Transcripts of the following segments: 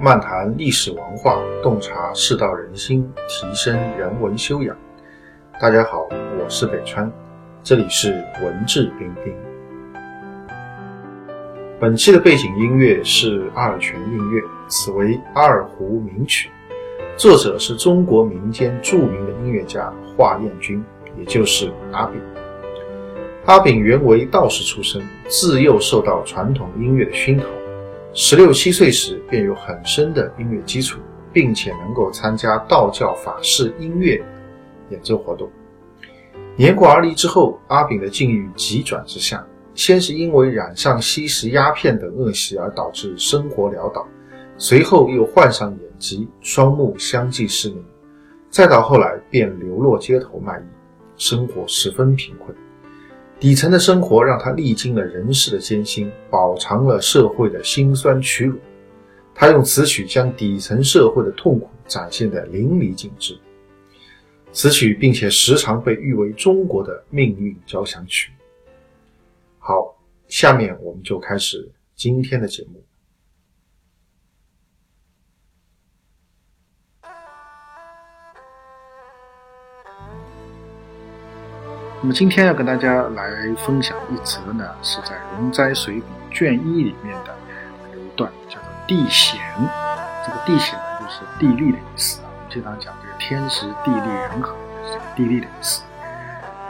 漫谈历史文化，洞察世道人心，提升人文修养。大家好，我是北川，这里是文质彬彬。本期的背景音乐是阿尔泉映月，此为阿尔湖名曲，作者是中国民间著名的音乐家华彦钧，也就是阿炳。阿炳原为道士出身，自幼受到传统音乐的熏陶。十六七岁时便有很深的音乐基础，并且能够参加道教法事音乐演奏活动。年过而立之后，阿炳的境遇急转直下，先是因为染上吸食鸦片等恶习而导致生活潦倒，随后又患上眼疾，双目相继失明，再到后来便流落街头卖艺，生活十分贫困。底层的生活让他历经了人世的艰辛，饱尝了社会的辛酸屈辱。他用词曲将底层社会的痛苦展现的淋漓尽致。此曲并且时常被誉为中国的命运交响曲。好，下面我们就开始今天的节目。那么今天要跟大家来分享一则呢，是在《容斋随笔》卷一里面的有一段，叫做“地闲”。这个“地闲”呢，就是地利的意思啊。我们经常讲这个天时地利人和，是这个地利的意思。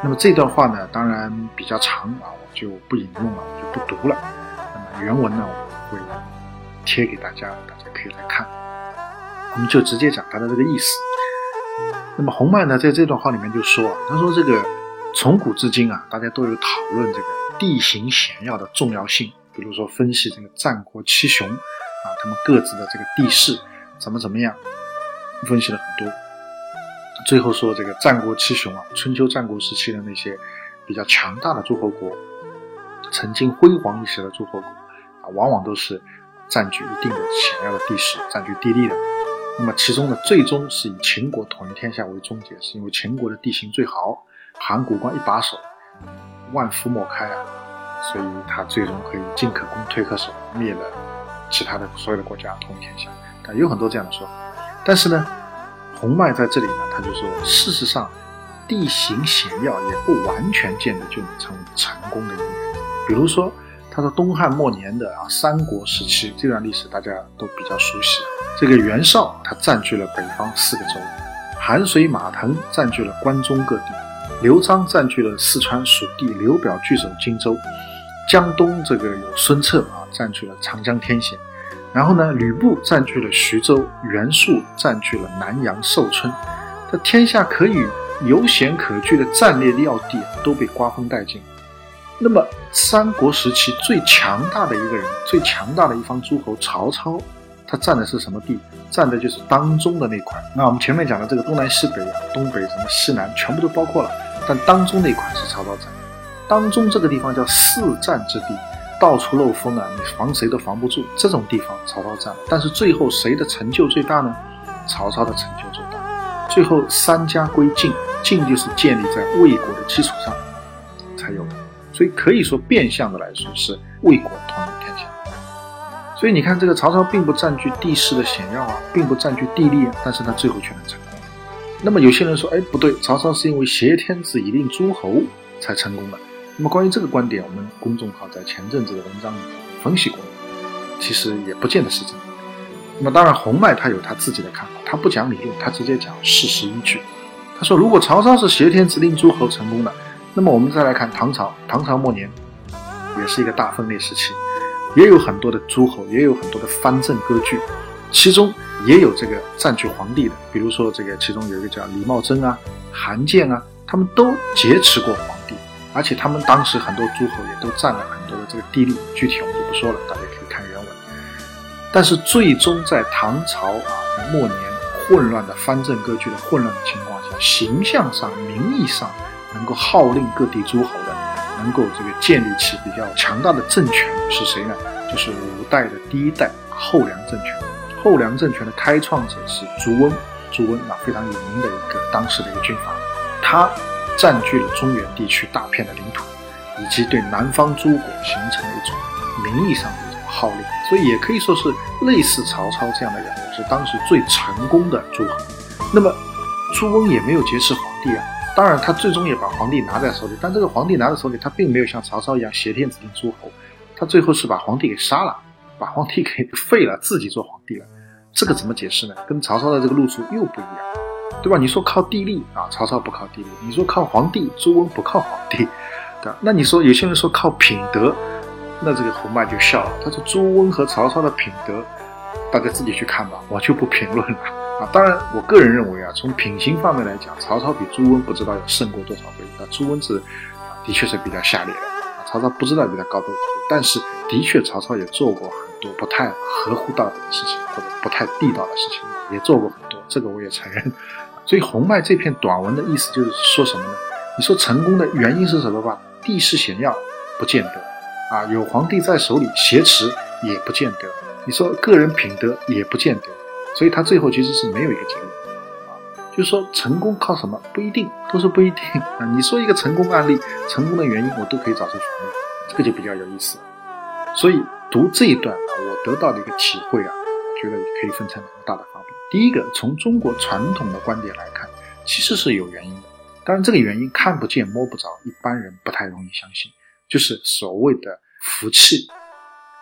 那么这段话呢，当然比较长啊，我就不引用了，我就不读了。那么原文呢，我会贴给大家，大家可以来看。我们就直接讲它的这个意思。那么洪迈呢，在这段话里面就说啊，他说这个。从古至今啊，大家都有讨论这个地形险要的重要性。比如说分析这个战国七雄啊，他们各自的这个地势怎么怎么样，分析了很多。最后说这个战国七雄啊，春秋战国时期的那些比较强大的诸侯国，曾经辉煌一时的诸侯国啊，往往都是占据一定的险要的地势，占据地利的。那么其中呢，最终是以秦国统一天下为终结，是因为秦国的地形最好。函谷关一把手，万夫莫开啊，所以他最终可以进可攻，退可守，灭了其他的所有的国家，统一天下。但，有很多这样的说法。但是呢，洪迈在这里呢，他就说，事实上，地形险要也不完全见得就能成为成功的一。比如说，他说东汉末年的啊三国时期这段历史大家都比较熟悉，这个袁绍他占据了北方四个州，韩遂马腾占据了关中各地。刘璋占据了四川蜀地，刘表据守荆州，江东这个有孙策啊，占据了长江天险。然后呢，吕布占据了徐州，袁术占据了南阳寿春。这天下可以有险可据的战略要地都被瓜分殆尽。那么，三国时期最强大的一个人，最强大的一方诸侯曹操，他占的是什么地？占的就是当中的那块。那我们前面讲的这个东南西北啊，东北什么西南，全部都包括了。但当中那块是曹操占，当中这个地方叫四战之地，到处漏风啊，你防谁都防不住。这种地方曹操占了，但是最后谁的成就最大呢？曹操的成就最大。最后三家归晋，晋就是建立在魏国的基础上才有的，所以可以说变相的来说是魏国统一天下。所以你看，这个曹操并不占据地势的险要啊，并不占据地利啊，但是他最后却能成。那么有些人说，哎，不对，曹操是因为挟天子以令诸侯才成功的。那么关于这个观点，我们公众号在前阵子的文章里分析过，其实也不见得是真的。那么当然，洪迈他有他自己的看法，他不讲理论，他直接讲事实依据。他说，如果曹操是挟天子令诸侯成功的，那么我们再来看唐朝，唐朝末年也是一个大分裂时期，也有很多的诸侯，也有很多的藩镇割据，其中。也有这个占据皇帝的，比如说这个其中有一个叫李茂贞啊、韩建啊，他们都劫持过皇帝，而且他们当时很多诸侯也都占了很多的这个地利，具体我们就不说了，大家可以看原文。但是最终在唐朝啊末年混乱的藩镇割据的混乱的情况下，形象上、名义上能够号令各地诸侯的，能够这个建立起比较强大的政权是谁呢？就是五代的第一代后梁政权。后梁政权的开创者是朱温，朱温啊非常有名的一个当时的一个军阀，他占据了中原地区大片的领土，以及对南方诸国形成了一种名义上的一种号令，所以也可以说是类似曹操这样的人物是当时最成功的诸侯。那么朱温也没有劫持皇帝啊，当然他最终也把皇帝拿在手里，但这个皇帝拿在手里，他并没有像曹操一样挟天子令诸侯，他最后是把皇帝给杀了，把皇帝给 废了，自己做皇帝了。这个怎么解释呢？跟曹操的这个路数又不一样，对吧？你说靠地利啊，曹操不靠地利；你说靠皇帝，朱温不靠皇帝，对吧？那你说有些人说靠品德，那这个洪迈就笑了，他说朱温和曹操的品德，大家自己去看吧，我就不评论了啊。当然，我个人认为啊，从品行方面来讲，曹操比朱温不知道要胜过多少倍。那，朱温是的确是比较下劣的，曹操不知道比他高多少倍，但是的确曹操也做过。多不太合乎道德的事情，或者不太地道的事情，也做过很多，这个我也承认。所以洪迈这篇短文的意思就是说什么呢？你说成功的原因是什么吧？地势险要不见得啊，有皇帝在手里挟持也不见得。你说个人品德也不见得。所以他最后其实是没有一个结论啊，就是说成功靠什么不一定，都是不一定啊。你说一个成功案例，成功的原因我都可以找出反面，这个就比较有意思。所以。读这一段啊，我得到的一个体会啊，我觉得可以分成两个大的方面。第一个，从中国传统的观点来看，其实是有原因的。当然，这个原因看不见摸不着，一般人不太容易相信，就是所谓的福气。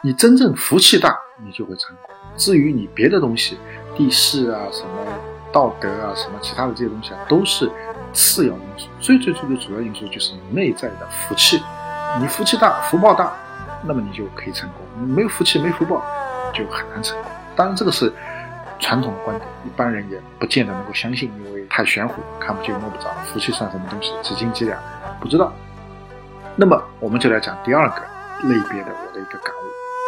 你真正福气大，你就会成功。至于你别的东西，地势啊、什么道德啊、什么其他的这些东西啊，都是次要因素。最最最最主要因素就是你内在的福气。你福气大，福报大。那么你就可以成功，没有福气没福报就很难成功。当然这个是传统的观点，一般人也不见得能够相信，因为太玄乎，看不见摸不着，福气算什么东西？几斤几两不知道。那么我们就来讲第二个类别的我的一个感悟。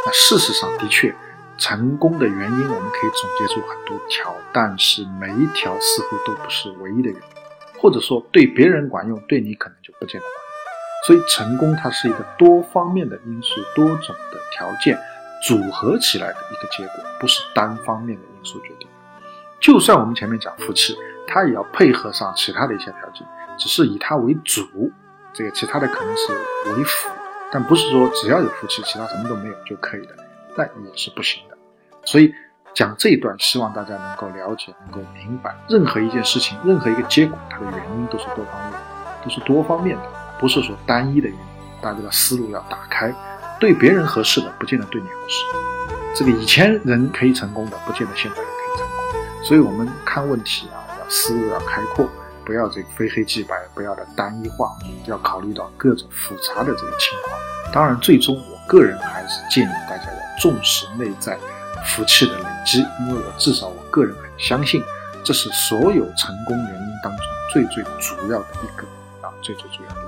那事实上的确，成功的原因我们可以总结出很多条，但是每一条似乎都不是唯一的原因，或者说对别人管用，对你可能就不见得。所以，成功它是一个多方面的因素、多种的条件组合起来的一个结果，不是单方面的因素决定。就算我们前面讲夫妻，他也要配合上其他的一些条件，只是以他为主，这个其他的可能是为辅，但不是说只要有夫妻，其他什么都没有就可以的，那也是不行的。所以讲这一段，希望大家能够了解、能够明白，任何一件事情、任何一个结果，它的原因都是多方面的，都是多方面的。不是说单一的原因，大家的思路要打开，对别人合适的不见得对你合适。这个以前人可以成功的，不见得现在人可以成功。所以我们看问题啊，要思路要开阔，不要这个非黑即白，不要的单一化，要考虑到各种复杂的这个情况。当然，最终我个人还是建议大家要重视内在福气的累积，因为我至少我个人很相信，这是所有成功原因当中最最主要的一个啊，最最主要的。